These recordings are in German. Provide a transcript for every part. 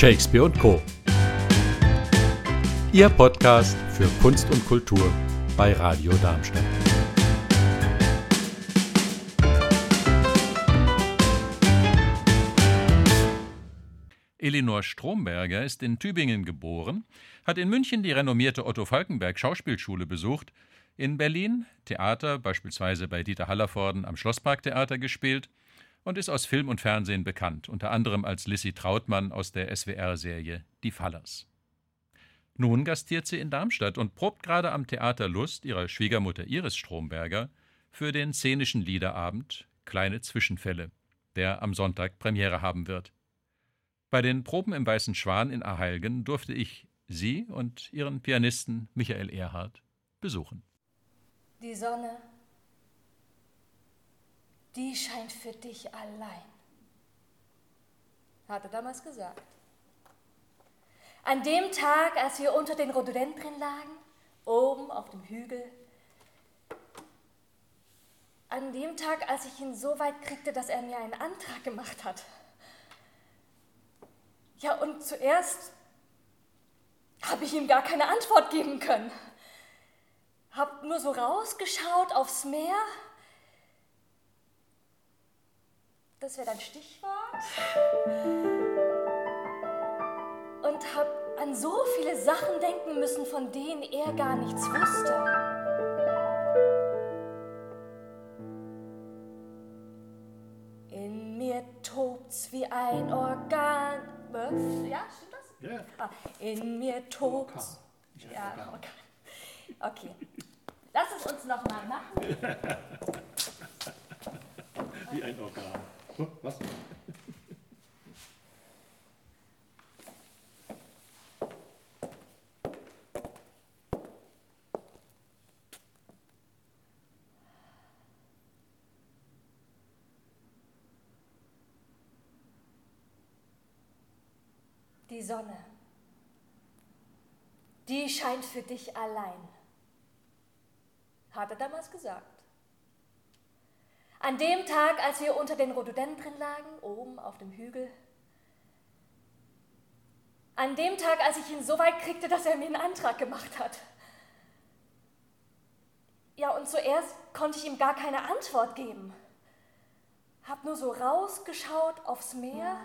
Shakespeare und Co. Ihr Podcast für Kunst und Kultur bei Radio Darmstadt. Elinor Stromberger ist in Tübingen geboren, hat in München die renommierte Otto Falkenberg Schauspielschule besucht, in Berlin Theater, beispielsweise bei Dieter Hallervorden am Schlossparktheater gespielt und ist aus Film und Fernsehen bekannt, unter anderem als Lissy Trautmann aus der SWR-Serie Die Fallers. Nun gastiert sie in Darmstadt und probt gerade am Theater Lust ihrer Schwiegermutter Iris Stromberger für den szenischen Liederabend Kleine Zwischenfälle, der am Sonntag Premiere haben wird. Bei den Proben im Weißen Schwan in Aheilgen durfte ich sie und ihren Pianisten Michael Erhardt besuchen. Die Sonne die scheint für dich allein, hat er damals gesagt. An dem Tag, als wir unter den Rhododendren lagen, oben auf dem Hügel, an dem Tag, als ich ihn so weit kriegte, dass er mir einen Antrag gemacht hat. Ja, und zuerst habe ich ihm gar keine Antwort geben können. Hab nur so rausgeschaut aufs Meer Das wäre dein Stichwort. Und habe an so viele Sachen denken müssen, von denen er gar nichts wusste. In mir tobt's wie ein Organ. Ja, stimmt das? Ja. Ah, in mir tobt's. Ja, Organ. Okay. Lass es uns nochmal machen. wie ein Organ. Was? Die Sonne, die scheint für dich allein, hat er damals gesagt. An dem Tag, als wir unter den Rhododendren lagen, oben auf dem Hügel. An dem Tag, als ich ihn so weit kriegte, dass er mir einen Antrag gemacht hat. Ja, und zuerst konnte ich ihm gar keine Antwort geben. Hab nur so rausgeschaut aufs Meer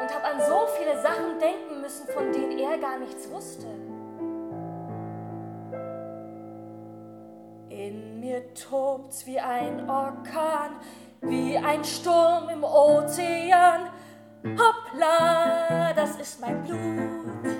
und hab an so viele Sachen denken müssen, von denen er gar nichts wusste. In mir tobt's wie ein Orkan, wie ein Sturm im Ozean. Hoppla, das ist mein Blut.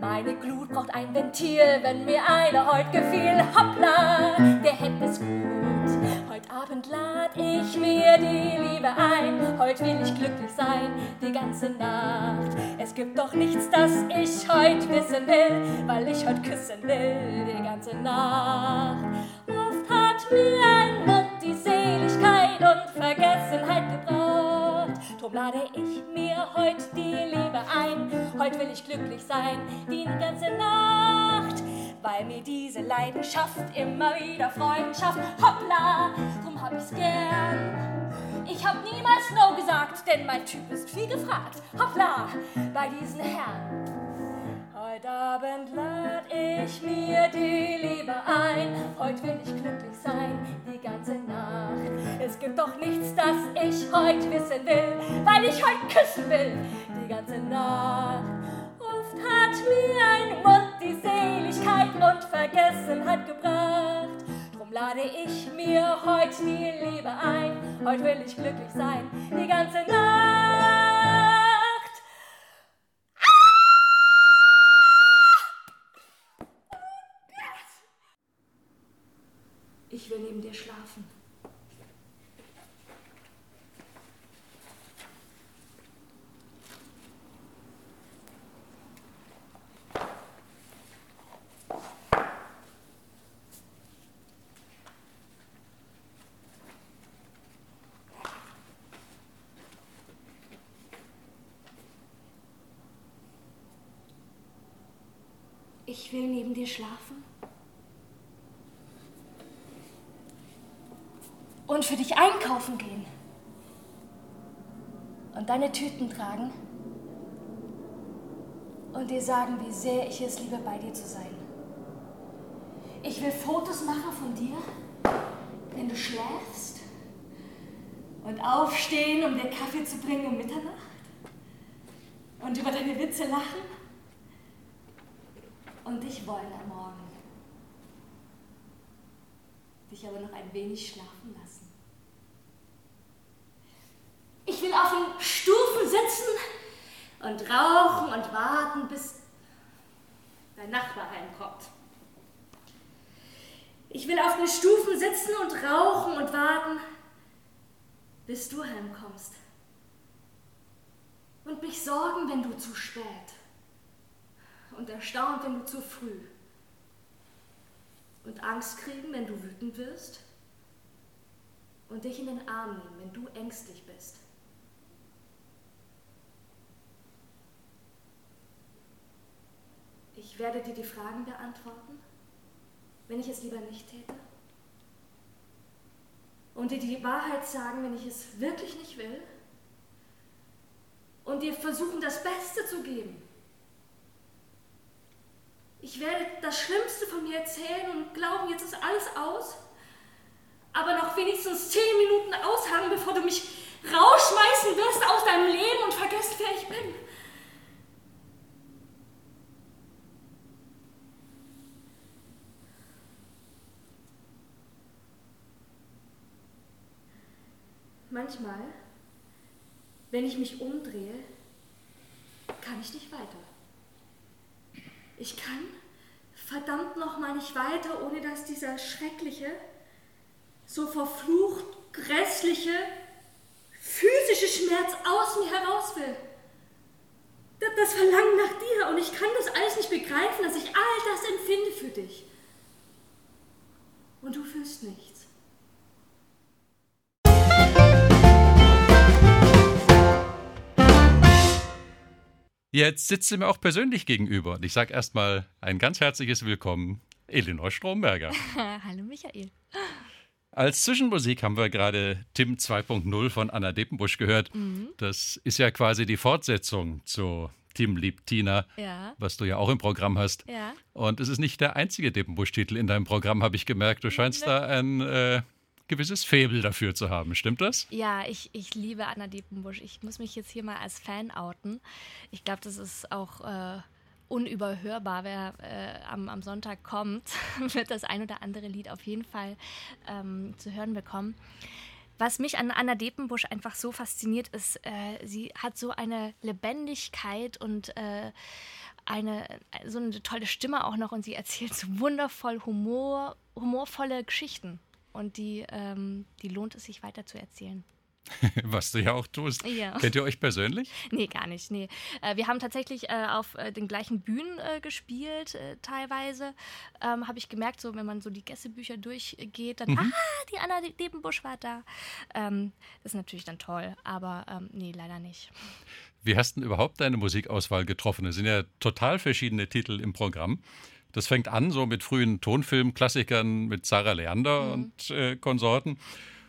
Meine Glut braucht ein Ventil, wenn mir einer heut gefiel. Hoppla, der hätte es gut. Heut Abend lad ich mir die Liebe ein. Heut will ich glücklich sein, die ganze Nacht. Es gibt doch nichts, das ich heut wissen will, weil ich heut küssen will, die ganze Nacht. Mir heut die Liebe ein. Heut will ich glücklich sein, die ganze Nacht weil mir diese Leidenschaft immer wieder Freuden schafft. Hoppla, drum hab ich's gern. Ich hab niemals No gesagt, denn mein Typ ist viel gefragt. Hoppla, bei diesen Herren. Heute Abend lad ich mir die Liebe ein. Heute will ich glücklich sein, die ganze Nacht. Es gibt doch nichts, das ich heute wissen will, weil ich heute küssen will, die ganze Nacht. Oft hat mir ein Mund die Seligkeit und Vergessenheit gebracht. Drum lade ich mir heute die Liebe ein. Heute will ich glücklich sein, die ganze Nacht. Ich will neben dir schlafen. Ich will neben dir schlafen. Und für dich einkaufen gehen. und deine Tüten tragen und dir sagen, wie sehr ich es liebe, bei dir zu sein. Ich will Fotos machen von dir, wenn du schläfst und aufstehen, um dir Kaffee zu bringen um Mitternacht und über deine Witze lachen und dich wollen am Morgen. Dich aber noch ein wenig schlafen lassen. Ich will auf den Stufen sitzen und rauchen und warten, bis dein Nachbar heimkommt. Ich will auf den Stufen sitzen und rauchen und warten, bis du heimkommst. Und mich sorgen, wenn du zu spät. Und erstaunt, wenn du zu früh. Und Angst kriegen, wenn du wütend wirst. Und dich in den Arm nehmen, wenn du ängstlich bist. Ich werde dir die Fragen beantworten, wenn ich es lieber nicht täte. Und dir die Wahrheit sagen, wenn ich es wirklich nicht will. Und dir versuchen, das Beste zu geben. Ich werde das Schlimmste von mir erzählen und glauben, jetzt ist alles aus. Aber noch wenigstens zehn Minuten ausharren, bevor du mich rausschmeißen wirst aus deinem Leben und vergisst, wer ich bin. Manchmal, wenn ich mich umdrehe, kann ich nicht weiter. Ich kann verdammt nochmal nicht weiter, ohne dass dieser schreckliche, so verflucht grässliche, physische Schmerz aus mir heraus will. Das Verlangen nach dir und ich kann das alles nicht begreifen, dass ich all das empfinde für dich. Und du fühlst nichts. Jetzt sitzt sie mir auch persönlich gegenüber und ich sage erstmal ein ganz herzliches Willkommen, Elinor Stromberger. Hallo Michael. Als Zwischenmusik haben wir gerade Tim 2.0 von Anna Deppenbusch gehört. Mhm. Das ist ja quasi die Fortsetzung zu Tim liebt Tina, ja. was du ja auch im Programm hast. Ja. Und es ist nicht der einzige Deppenbusch-Titel in deinem Programm, habe ich gemerkt. Du scheinst ne. da ein äh, gewisses Faible dafür zu haben. Stimmt das? Ja, ich, ich liebe Anna Diepenbusch. Ich muss mich jetzt hier mal als Fan outen. Ich glaube, das ist auch äh, unüberhörbar. Wer äh, am, am Sonntag kommt, wird das ein oder andere Lied auf jeden Fall ähm, zu hören bekommen. Was mich an Anna Depenbusch einfach so fasziniert, ist, äh, sie hat so eine Lebendigkeit und äh, eine so eine tolle Stimme auch noch und sie erzählt so wundervoll Humor, humorvolle Geschichten und die, ähm, die lohnt es sich weiter zu erzählen. Was du ja auch tust. Ja. Kennt ihr euch persönlich? Nee, gar nicht. Nee. Äh, wir haben tatsächlich äh, auf äh, den gleichen Bühnen gespielt, teilweise. Ähm, Habe ich gemerkt, so wenn man so die Gästebücher durchgeht, dann, mhm. ah, die Anna Debenbusch war da. Ähm, das ist natürlich dann toll, aber ähm, nee, leider nicht. Wie hast du denn überhaupt deine Musikauswahl getroffen? Es sind ja total verschiedene Titel im Programm. Das fängt an so mit frühen Tonfilmklassikern mit Sarah Leander mhm. und äh, Konsorten.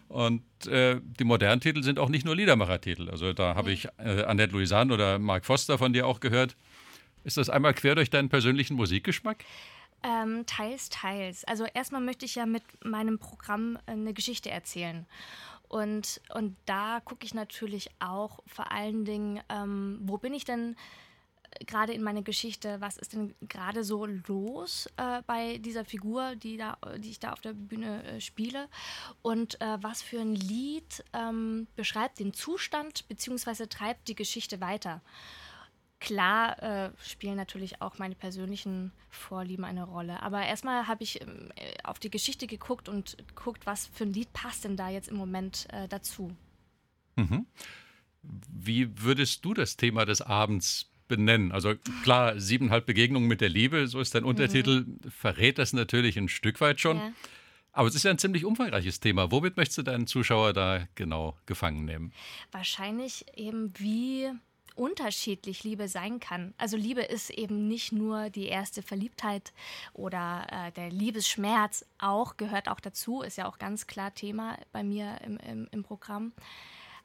Und äh, die modernen Titel sind auch nicht nur Liedermacher-Titel. Also da habe ich äh, Annette Louisanne oder Mark Foster von dir auch gehört. Ist das einmal quer durch deinen persönlichen Musikgeschmack? Ähm, teils, teils. Also erstmal möchte ich ja mit meinem Programm eine Geschichte erzählen. Und, und da gucke ich natürlich auch vor allen Dingen, ähm, wo bin ich denn gerade in meiner Geschichte, was ist denn gerade so los äh, bei dieser Figur, die, da, die ich da auf der Bühne äh, spiele und äh, was für ein Lied ähm, beschreibt den Zustand bzw. treibt die Geschichte weiter. Klar äh, spielen natürlich auch meine persönlichen Vorlieben eine Rolle, aber erstmal habe ich ähm, auf die Geschichte geguckt und geguckt, was für ein Lied passt denn da jetzt im Moment äh, dazu. Mhm. Wie würdest du das Thema des Abends benennen. Also klar, siebeneinhalb Begegnungen mit der Liebe, so ist dein Untertitel, mhm. verrät das natürlich ein Stück weit schon. Ja. Aber es ist ja ein ziemlich umfangreiches Thema. Womit möchtest du deinen Zuschauer da genau gefangen nehmen? Wahrscheinlich eben wie unterschiedlich Liebe sein kann. Also Liebe ist eben nicht nur die erste Verliebtheit oder äh, der Liebesschmerz, auch gehört auch dazu, ist ja auch ganz klar Thema bei mir im, im, im Programm.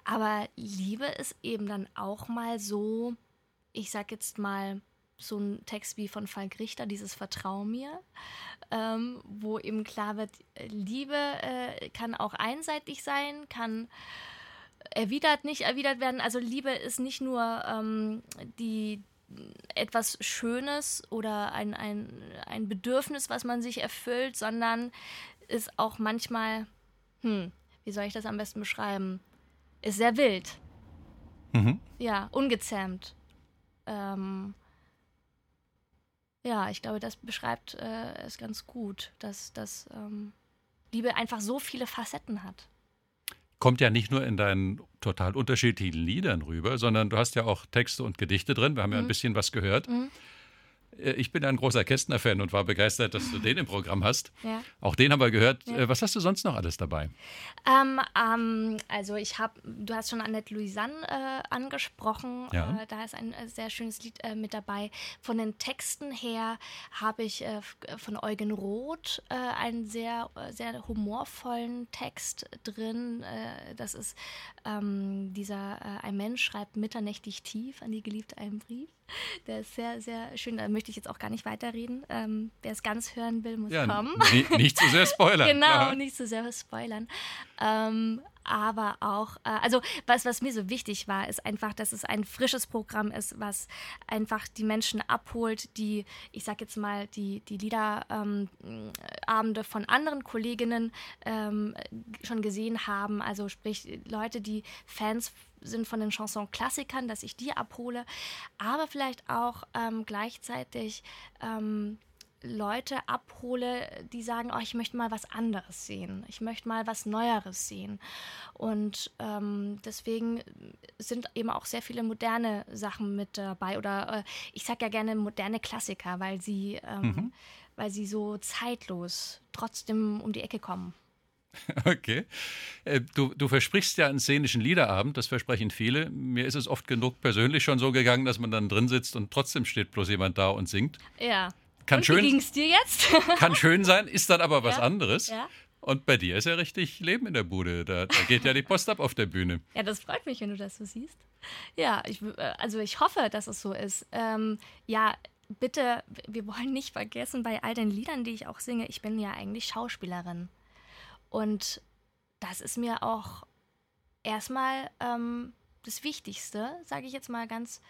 Aber Liebe ist eben dann auch mal so, ich sag jetzt mal, so ein Text wie von Falk Richter, dieses Vertrau mir, ähm, wo eben klar wird, Liebe äh, kann auch einseitig sein, kann erwidert, nicht erwidert werden. Also Liebe ist nicht nur ähm, die etwas Schönes oder ein, ein, ein Bedürfnis, was man sich erfüllt, sondern ist auch manchmal, hm, wie soll ich das am besten beschreiben? Ist sehr wild. Mhm. Ja, ungezähmt. Ähm, ja, ich glaube, das beschreibt äh, es ganz gut, dass, dass ähm, Liebe einfach so viele Facetten hat kommt ja nicht nur in deinen total unterschiedlichen Liedern rüber, sondern du hast ja auch Texte und Gedichte drin. Wir haben mhm. ja ein mhm. bisschen was gehört. Mhm. Äh, ich bin ein großer Kästner-Fan und war begeistert, dass du den im Programm hast. Ja. Auch den haben wir gehört. Ja. Äh, was hast du sonst noch alles dabei? Ähm, ähm, also ich habe, du hast schon Annette Louisanne äh, angesprochen. Ja. Äh, da ist ein äh, sehr schönes Lied äh, mit dabei. Von den Texten her habe ich von Eugen Roth einen sehr, sehr humorvollen Text drin. das ist ähm, dieser, ein Mensch schreibt mitternächtig tief an die Geliebte einen Brief. Der ist sehr, sehr schön. Da möchte ich jetzt auch gar nicht weiterreden. Ähm, Wer es ganz hören will, muss ja, kommen. Nicht zu sehr spoilern. genau, klar. nicht zu sehr spoilern. Ähm, aber auch, äh, also was, was mir so wichtig war, ist einfach, dass es ein frisches Programm ist, was einfach die Menschen abholt, die, ich sag jetzt mal, die, die Liederabende ähm, von anderen Kolleginnen ähm, schon gesehen haben. Also sprich, Leute, die Fans sind von den Chanson-Klassikern, dass ich die abhole, aber vielleicht auch ähm, gleichzeitig ähm, Leute abhole, die sagen, oh, ich möchte mal was anderes sehen, ich möchte mal was Neueres sehen. Und ähm, deswegen sind eben auch sehr viele moderne Sachen mit dabei. Oder äh, ich sage ja gerne moderne Klassiker, weil sie, ähm, mhm. weil sie so zeitlos trotzdem um die Ecke kommen. Okay. Äh, du, du versprichst ja einen szenischen Liederabend, das versprechen viele. Mir ist es oft genug persönlich schon so gegangen, dass man dann drin sitzt und trotzdem steht bloß jemand da und singt. Ja. Kann Und schön, wie ging's dir jetzt? kann schön sein, ist dann aber was ja? anderes. Ja? Und bei dir ist ja richtig Leben in der Bude. Da, da, geht ja die Post ab auf der Bühne. Ja, das freut mich, wenn du das so siehst. Ja, ich, äh, also ich hoffe, dass es so ist. Ähm, ja, bitte, wir wollen nicht vergessen, bei all den Liedern, die ich auch singe, ich bin ja eigentlich Schauspielerin. Und das ist mir auch erstmal ähm, das Wichtigste, sage ich jetzt mal ganz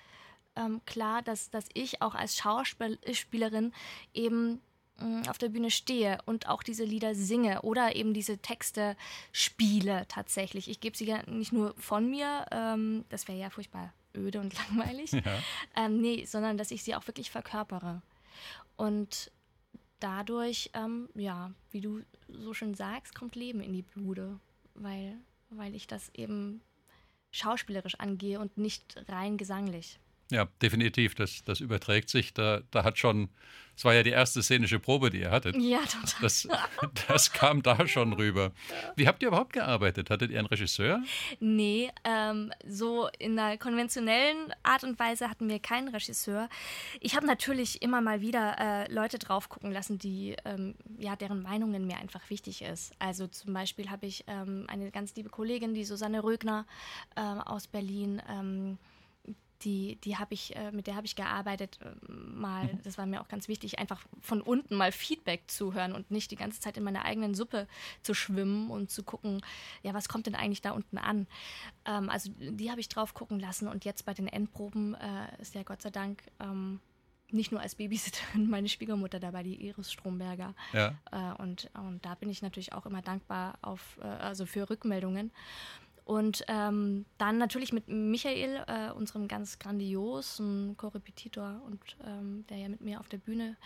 ähm, klar, dass, dass ich auch als Schauspielerin eben mm, auf der Bühne stehe und auch diese Lieder singe oder eben diese Texte spiele tatsächlich. Ich gebe sie ja nicht nur von mir, ähm, das wäre ja furchtbar öde und langweilig, ja. ähm, nee, sondern dass ich sie auch wirklich verkörpere. Und dadurch, ähm, ja, wie du so schön sagst, kommt Leben in die Bude, weil, weil ich das eben schauspielerisch angehe und nicht rein gesanglich. Ja, definitiv. Das, das überträgt sich. Da, da hat schon, es war ja die erste szenische Probe, die ihr hattet. Ja, total. Das, das kam da schon rüber. Wie habt ihr überhaupt gearbeitet? Hattet ihr einen Regisseur? Nee, ähm, so in einer konventionellen Art und Weise hatten wir keinen Regisseur. Ich habe natürlich immer mal wieder äh, Leute drauf gucken lassen, die, ähm, ja, deren Meinungen mir einfach wichtig ist. Also zum Beispiel habe ich ähm, eine ganz liebe Kollegin, die Susanne Rögner äh, aus Berlin ähm, die, die habe ich, äh, mit der habe ich gearbeitet, äh, mal, mhm. das war mir auch ganz wichtig, einfach von unten mal Feedback zu hören und nicht die ganze Zeit in meiner eigenen Suppe zu schwimmen und zu gucken, ja, was kommt denn eigentlich da unten an? Ähm, also die habe ich drauf gucken lassen und jetzt bei den Endproben äh, ist ja Gott sei Dank ähm, nicht nur als Babysitterin meine Schwiegermutter dabei, die Iris Stromberger. Ja. Äh, und, und da bin ich natürlich auch immer dankbar auf, äh, also für Rückmeldungen. Und ähm, dann natürlich mit Michael, äh, unserem ganz grandiosen Korrepetitor und ähm, der ja mit mir auf der Bühne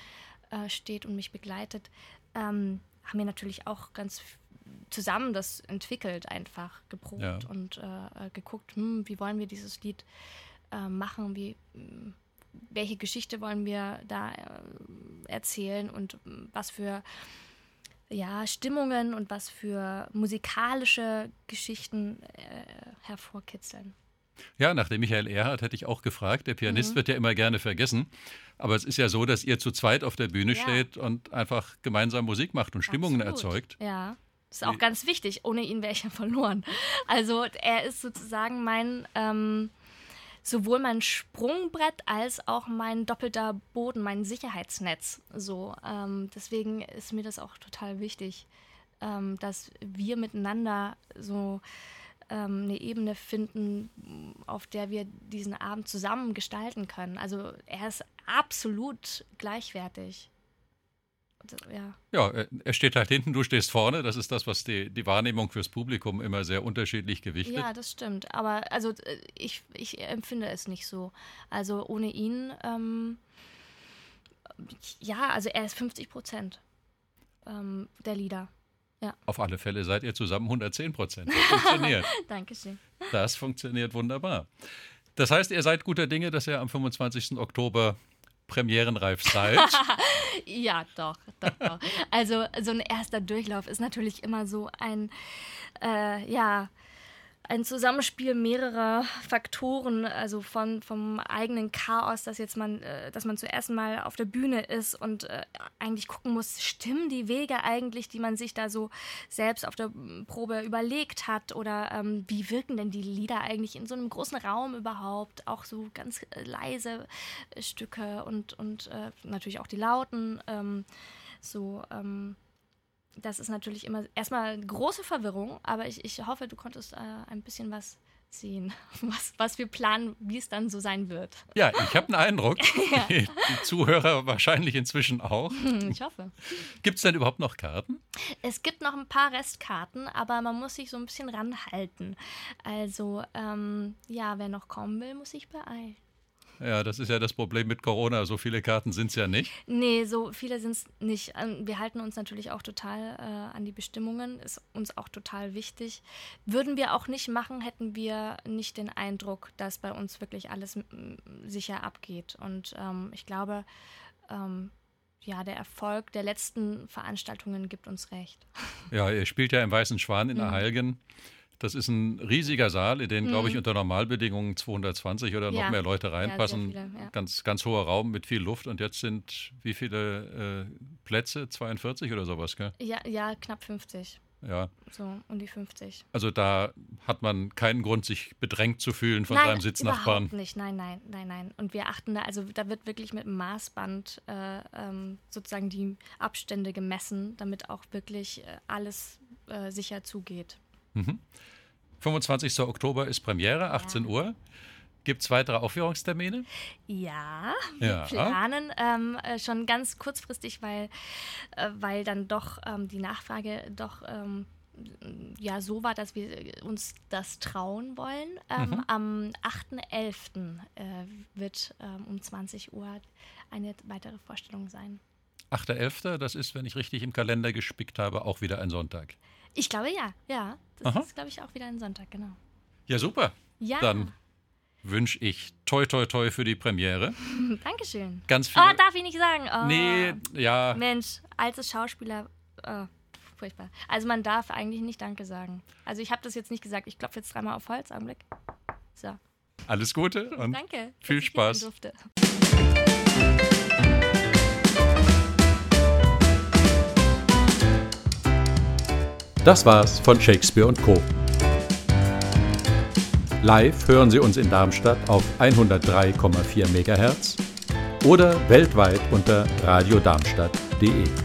äh, steht und mich begleitet, ähm, haben wir natürlich auch ganz zusammen das entwickelt, einfach geprobt ja. und äh, äh, geguckt, hm, wie wollen wir dieses Lied äh, machen, wie hm, welche Geschichte wollen wir da äh, erzählen und hm, was für ja, Stimmungen und was für musikalische Geschichten äh, hervorkitzeln. Ja, nach dem Michael Erhardt hätte ich auch gefragt. Der Pianist mhm. wird ja immer gerne vergessen. Aber es ist ja so, dass ihr zu zweit auf der Bühne ja. steht und einfach gemeinsam Musik macht und Stimmungen Absolut. erzeugt. Ja, Das ist auch ganz wichtig. Ohne ihn wäre ich ja verloren. Also er ist sozusagen mein, ähm, sowohl mein Sprungbrett als auch mein doppelter Boden, mein Sicherheitsnetz. So, ähm, deswegen ist mir das auch total wichtig, ähm, dass wir miteinander so ähm, eine Ebene finden, auf der wir diesen Abend zusammen gestalten können. Also er ist absolut gleichwertig. Ja. ja, er steht halt hinten, du stehst vorne. Das ist das, was die, die Wahrnehmung fürs Publikum immer sehr unterschiedlich gewichtet. Ja, das stimmt. Aber also äh, ich, ich empfinde es nicht so. Also ohne ihn, ähm, ja, also er ist 50 Prozent ähm, der Lieder. Ja. Auf alle Fälle seid ihr zusammen 110 Prozent. Das funktioniert. Dankeschön. Das funktioniert wunderbar. Das heißt, ihr seid guter Dinge, dass ihr am 25. Oktober premierenreif seid. ja, doch, doch, doch. Also so ein erster Durchlauf ist natürlich immer so ein, äh, ja, ein Zusammenspiel mehrerer Faktoren, also von vom eigenen Chaos, dass jetzt man, äh, dass man zuerst mal auf der Bühne ist und äh, eigentlich gucken muss, stimmen die Wege eigentlich, die man sich da so selbst auf der Probe überlegt hat? Oder ähm, wie wirken denn die Lieder eigentlich in so einem großen Raum überhaupt, auch so ganz äh, leise Stücke und und äh, natürlich auch die lauten, ähm, so ähm, das ist natürlich immer erstmal große Verwirrung, aber ich, ich hoffe, du konntest äh, ein bisschen was sehen, was, was wir planen, wie es dann so sein wird. Ja, ich habe einen Eindruck. ja. Die Zuhörer wahrscheinlich inzwischen auch. Ich hoffe. Gibt es denn überhaupt noch Karten? Es gibt noch ein paar Restkarten, aber man muss sich so ein bisschen ranhalten. Also, ähm, ja, wer noch kommen will, muss sich beeilen. Ja, das ist ja das Problem mit Corona. So viele Karten sind es ja nicht. Nee, so viele sind es nicht. Ähm, wir halten uns natürlich auch total äh, an die Bestimmungen. Ist uns auch total wichtig. Würden wir auch nicht machen, hätten wir nicht den Eindruck, dass bei uns wirklich alles sicher abgeht. Und ähm, ich glaube, ähm, ja, der Erfolg der letzten Veranstaltungen gibt uns recht. Ja, ihr spielt ja im Weißen Schwan in mhm. Heilgen. Das ist ein riesiger Saal, in den, mhm. glaube ich, unter Normalbedingungen 220 oder noch mehr Leute reinpassen. Ja, viele, ja. Ganz, ganz hoher Raum mit viel Luft. Und jetzt sind wie viele äh, Plätze? 42 oder sowas, gell? Ja, ja, knapp 50. Ja. So um die 50. Also da hat man keinen Grund, sich bedrängt zu fühlen von nein, seinem Sitznachbarn. Überhaupt nicht, nein, nein, nein, nein. Und wir achten da, also da wird wirklich mit dem Maßband äh, ähm, sozusagen die Abstände gemessen, damit auch wirklich äh, alles äh, sicher zugeht. Mhm. 25. Oktober ist Premiere, 18 ja. Uhr. Gibt es weitere Aufführungstermine? Ja, wir ja. planen ähm, äh, schon ganz kurzfristig, weil, äh, weil dann doch ähm, die Nachfrage doch ähm, ja so war, dass wir uns das trauen wollen. Ähm, mhm. Am 8.11. Äh, wird ähm, um 20 Uhr eine weitere Vorstellung sein. 8.11., das ist, wenn ich richtig im Kalender gespickt habe, auch wieder ein Sonntag. Ich glaube ja, ja. Das Aha. ist, glaube ich, auch wieder ein Sonntag, genau. Ja, super. Ja. Dann wünsche ich toi toi toi für die Premiere. Dankeschön. Ganz viel. Oh, darf ich nicht sagen. Oh. Nee, ja. Mensch, als Schauspieler. Oh, furchtbar. Also man darf eigentlich nicht Danke sagen. Also ich habe das jetzt nicht gesagt. Ich klopfe jetzt dreimal auf Holz. Augenblick. So. Alles Gute und Danke, viel Spaß. Das war's von Shakespeare Co. Live hören Sie uns in Darmstadt auf 103,4 MHz oder weltweit unter radiodarmstadt.de.